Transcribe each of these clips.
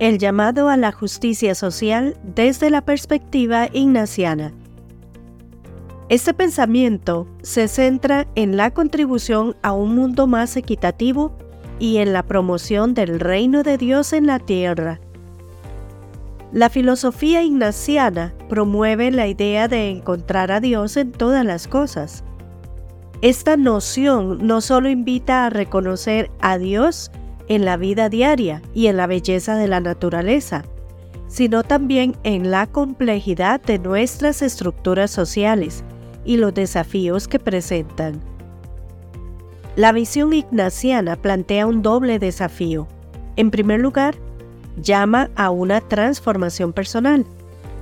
el llamado a la justicia social desde la perspectiva ignaciana. Este pensamiento se centra en la contribución a un mundo más equitativo y en la promoción del reino de Dios en la tierra. La filosofía ignaciana promueve la idea de encontrar a Dios en todas las cosas. Esta noción no solo invita a reconocer a Dios en la vida diaria y en la belleza de la naturaleza, sino también en la complejidad de nuestras estructuras sociales y los desafíos que presentan. La visión ignaciana plantea un doble desafío. En primer lugar, llama a una transformación personal,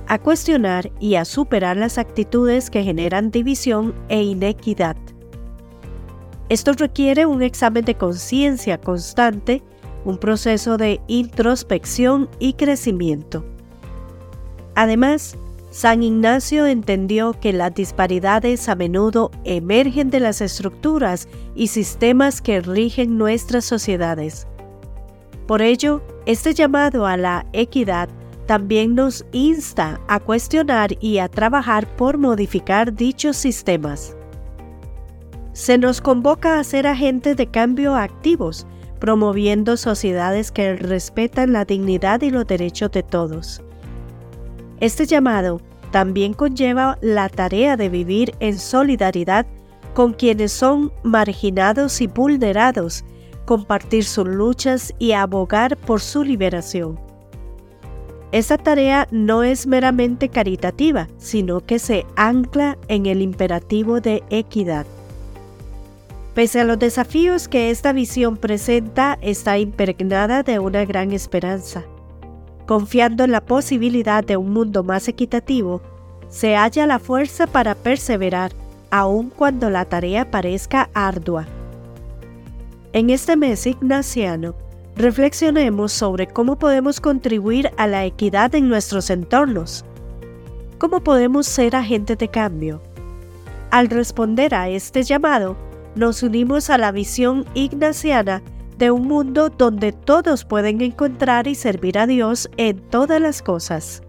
a cuestionar y a superar las actitudes que generan división e inequidad. Esto requiere un examen de conciencia constante, un proceso de introspección y crecimiento. Además, San Ignacio entendió que las disparidades a menudo emergen de las estructuras y sistemas que rigen nuestras sociedades. Por ello, este llamado a la equidad también nos insta a cuestionar y a trabajar por modificar dichos sistemas. Se nos convoca a ser agentes de cambio activos, promoviendo sociedades que respetan la dignidad y los derechos de todos. Este llamado también conlleva la tarea de vivir en solidaridad con quienes son marginados y vulnerados, compartir sus luchas y abogar por su liberación. Esta tarea no es meramente caritativa, sino que se ancla en el imperativo de equidad. Pese a los desafíos que esta visión presenta, está impregnada de una gran esperanza confiando en la posibilidad de un mundo más equitativo, se halla la fuerza para perseverar aun cuando la tarea parezca ardua. En este mes ignaciano, reflexionemos sobre cómo podemos contribuir a la equidad en nuestros entornos. ¿Cómo podemos ser agentes de cambio? Al responder a este llamado, nos unimos a la visión ignaciana de un mundo donde todos pueden encontrar y servir a Dios en todas las cosas.